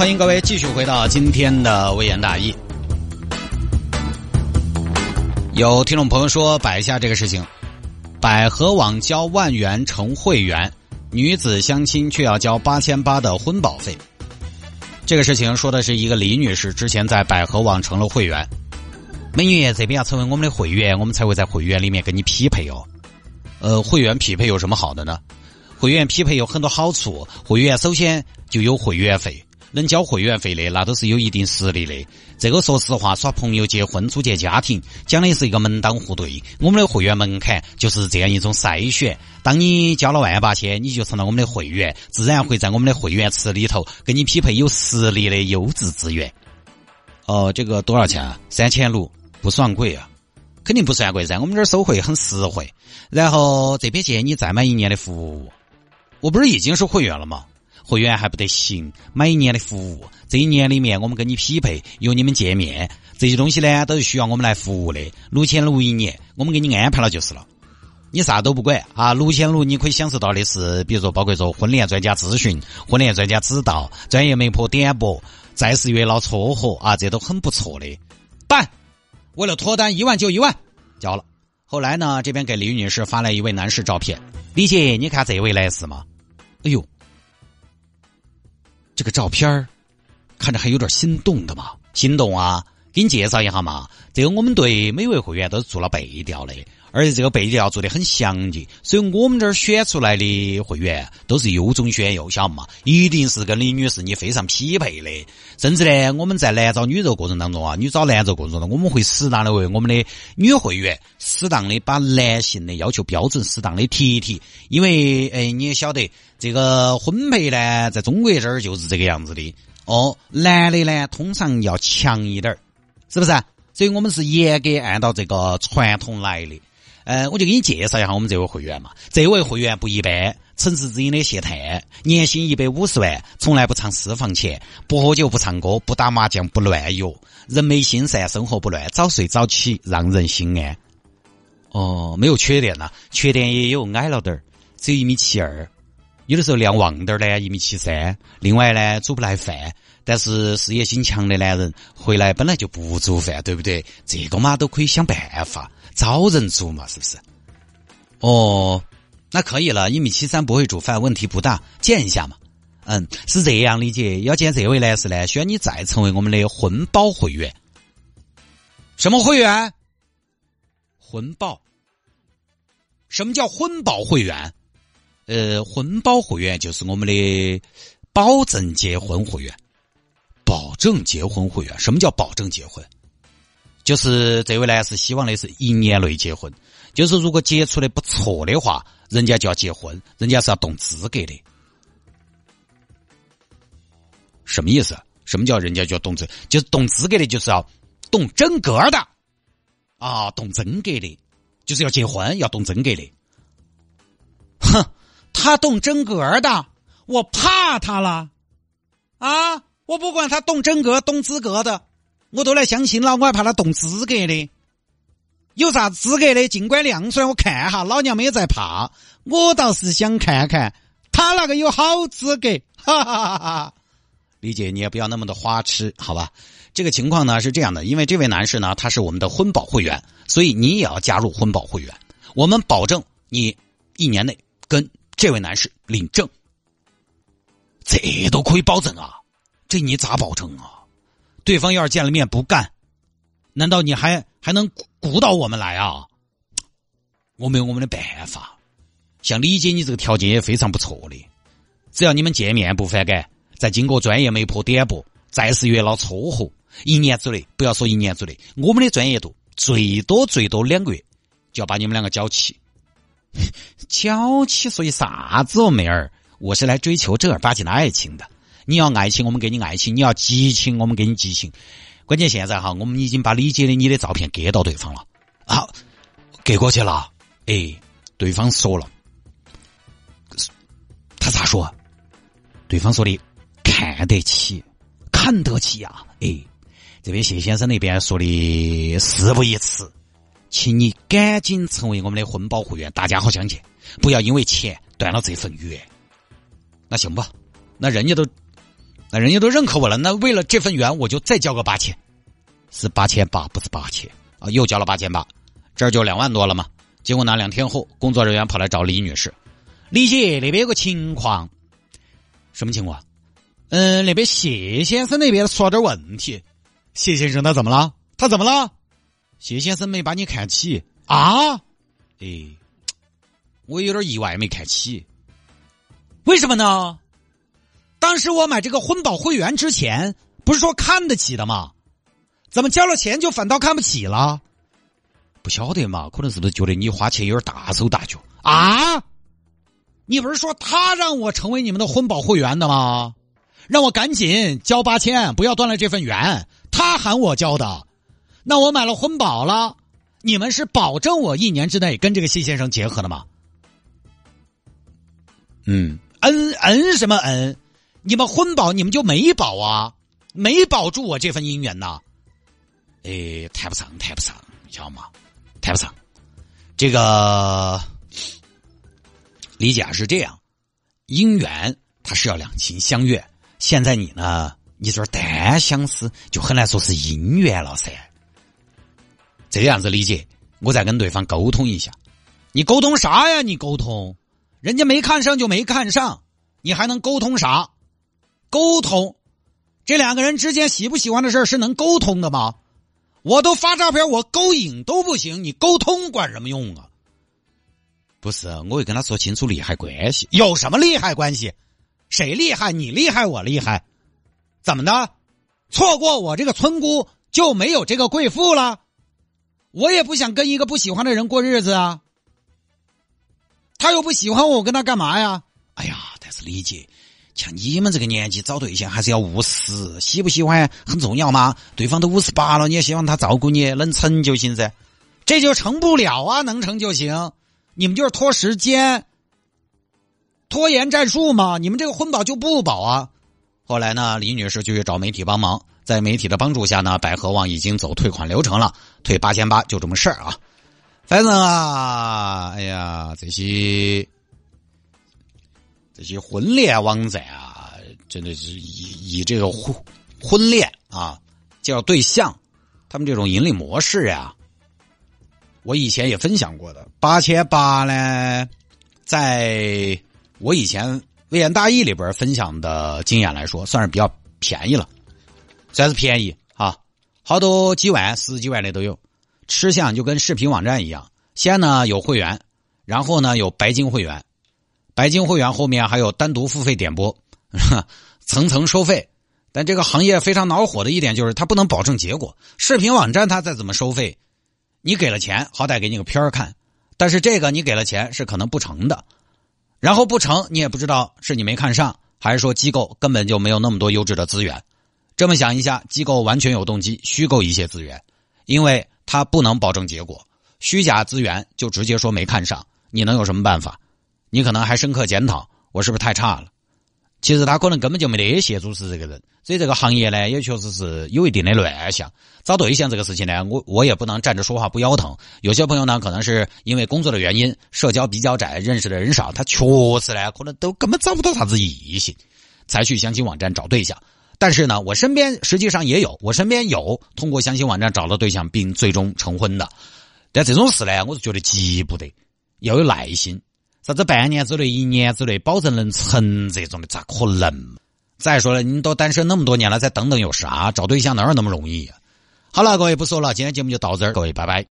欢迎各位继续回到今天的微言大义。有听众朋友说摆一下这个事情：百合网交万元成会员，女子相亲却要交八千八的婚保费。这个事情说的是一个李女士之前在百合网成了会员，美女这边要成为我们的会员，我们才会在会员里面跟你匹配哦。呃，会员匹配有什么好的呢？会员匹配有很多好处，会员首先就有会员费。能交会员费的，那都是有一定实力的。这个说实话，耍朋友、结婚、组建家庭，讲的是一个门当户对。我们的会员门槛就是这样一种筛选。当你交了万八千，你就成了我们的会员，自然会在我们的会员池里头跟你匹配有实力的优质资源。哦，这个多少钱啊？三千六，不算贵啊，肯定不算贵噻。我们这儿收费很实惠。然后这边建议你再买一年的服务。我不是已经是会员了吗？会员还不得行，买一年的服务，这一年里面我们跟你匹配，由你们见面，这些东西呢都是需要我们来服务的。六千六一年，我们给你安排了就是了，你啥都不管啊。六千六你可以享受到的是，比如说包括说婚恋专家咨询、婚恋专家指导、专业媒婆点拨、再世月老撮合啊，这都很不错的。办，为了脱单，一万就一万，交了。后来呢，这边给李女士发来一位男士照片，李姐，你看这位男士吗？哎呦。这个照片看着还有点心动的嘛？心动啊！给你介绍一下嘛。这个我们对每位会员都是做了背调的，而且这个背调做的很详细，所以我们这儿选出来的会员都是优中选优，晓得嘛？一定是跟李女士你非常匹配的。甚至呢，我们在男找女这个过程当中啊，女找男这个过程当中，我们会适当的为我们的女会员适当的把男性的要求标准适当的提一提，因为哎，你也晓得。这个婚配呢，在中国这儿就是这个样子的哦。男的呢，通常要强一点儿，是不是？所以我们是严格按照这个传统来的。呃，我就给你介绍一下我们这位会员嘛。这位会员不一般，城市之音的谢探，年薪一百五十万，从来不藏私房钱，不喝酒，不唱歌，不打麻将，不乱药，人美心善，生活不乱，早睡早起，让人心安。哦，没有缺点呐，缺点也有，矮了点儿，只有一米七二。有的时候量旺点儿呢，一米七三。另外呢，煮不来饭，但是事业心强的男人回来本来就不煮饭，对不对？这个嘛都可以想办法找人煮嘛，是不是？哦，那可以了，一米七三不会煮饭，问题不大，见一下嘛。嗯，是这样理解。要见这位男士呢，需要你再成为我们的婚保会员。什么会员？婚保？什么叫婚保会员？呃，婚保会员就是我们的保证结婚会员，保证结婚会员。什么叫保证结婚？就是这位男士希望的是一年内结婚，就是如果接触的不错的话，人家就要结婚，人家是要动资格的。什么意思？什么叫人家就要动资？就是动资格的，就是要动真格的啊，动真格的，就是要结婚要动真格的。他动真格的，我怕他了，啊！我不管他动真格、动资格的，我都来相亲了。我还怕他动资格的，有啥资格的，尽管亮出来，我看哈。老娘没有在怕，我倒是想看看他那个有好资格。哈哈哈哈！李姐，你也不要那么的花痴，好吧？这个情况呢是这样的，因为这位男士呢，他是我们的婚保会员，所以你也要加入婚保会员。我们保证你一年内跟。这位男士领证，这都可以保证啊？这你咋保证啊？对方要是见了面不干，难道你还还能鼓捣我们来啊？我没有我们的办法。像李姐，你这个条件也非常不错的，只要你们见面不反感，再经过专业媒婆点拨，再是月老撮合，一年之内，不要说一年之内，我们的专业度最多最多两个月就要把你们两个交齐。娇气，所以啥子哦，妹儿？我是来追求正儿八经的爱情的。你要爱情，我们给你爱情；你要激情，我们给你激情。关键现在哈，我们已经把李姐的你的照片给到对方了啊，给过去了。哎，对方说了，他咋说？对方说的看得起，看得起呀。哎，这边谢先生那边说的事不宜迟，请你赶紧成为我们的婚保会员，大家好相见，不要因为钱断了这份缘。那行吧，那人家都，那人家都认可我了，那为了这份缘，我就再交个八千，是八千八，不是八千啊，又交了八千八，这儿就两万多了嘛。结果呢，两天后，工作人员跑来找李女士，李姐那边有个情况，什么情况？嗯，那边谢先生那边出了点问题。谢先生他怎么了？他怎么了？谢先生没把你看起啊？哎，我有点意外，没看起。为什么呢？当时我买这个婚保会员之前，不是说看得起的吗？怎么交了钱就反倒看不起了？不晓得嘛？可能是不是觉得你花钱有点大手大脚啊？你不是说他让我成为你们的婚保会员的吗？让我赶紧交八千，不要断了这份缘。他喊我交的，那我买了婚保了，你们是保证我一年之内跟这个谢先生结合的吗？嗯，嗯嗯什么嗯？你们婚保你们就没保啊？没保住我这份姻缘呐？哎，谈不上，谈不上，你知道吗？谈不上，这个理解是这样，姻缘它是要两情相悦。现在你呢，你这单相思，就很难说是姻缘了噻。这样子理解，我再跟对方沟通一下。你沟通啥呀？你沟通，人家没看上就没看上，你还能沟通啥？沟通，这两个人之间喜不喜欢的事是能沟通的吗？我都发照片，我勾引都不行，你沟通管什么用啊？不是，我会跟他说清楚利害关系。有什么利害关系？谁厉害？你厉害，我厉害？怎么的？错过我这个村姑就没有这个贵妇了？我也不想跟一个不喜欢的人过日子啊。他又不喜欢我，我跟他干嘛呀？哎呀，但是理解。像你们这个年纪找对象还是要务实，喜不喜欢很重要吗？对方都五十八了，你也希望他照顾你，能成就行噻。这就成不了啊，能成就行。你们就是拖时间、拖延战术嘛。你们这个婚保就不保啊。后来呢，李女士就去找媒体帮忙，在媒体的帮助下呢，百合网已经走退款流程了，退八千八，就这么事儿啊。反正啊，哎呀，这些。这些婚恋网站啊，真的是以以这个婚婚恋啊介绍对象，他们这种盈利模式呀，我以前也分享过的。八千八呢，在我以前微言大义里边分享的经验来说，算是比较便宜了，算是便宜啊，好多几万、十几万的都有。吃相就跟视频网站一样，先呢有会员，然后呢有白金会员。白金会员后面还有单独付费点播，层层收费。但这个行业非常恼火的一点就是，它不能保证结果。视频网站它再怎么收费，你给了钱，好歹给你个片儿看。但是这个你给了钱是可能不成的，然后不成，你也不知道是你没看上，还是说机构根本就没有那么多优质的资源。这么想一下，机构完全有动机虚构一些资源，因为他不能保证结果。虚假资源就直接说没看上，你能有什么办法？你可能还深刻检讨我是不是太差了？其实他可能根本就没得谢主持这个人，所以这个行业呢也确实是有一定的乱象。找对象这个事情呢，我我也不能站着说话不腰疼。有些朋友呢，可能是因为工作的原因，社交比较窄，认识的人少，他确实呢可能都根本找不到啥子异性，才去相亲网站找对象。但是呢，我身边实际上也有，我身边有通过相亲网站找到对象并最终成婚的。但这种事呢，我是觉得急不得，要有耐心。啥子半年之内、一年之内保证能成这种的，咋可能？再说了，你都单身那么多年了，再等等有啥？找对象哪有那么容易？好了，各位不说了，今天节目就到这儿，各位拜拜。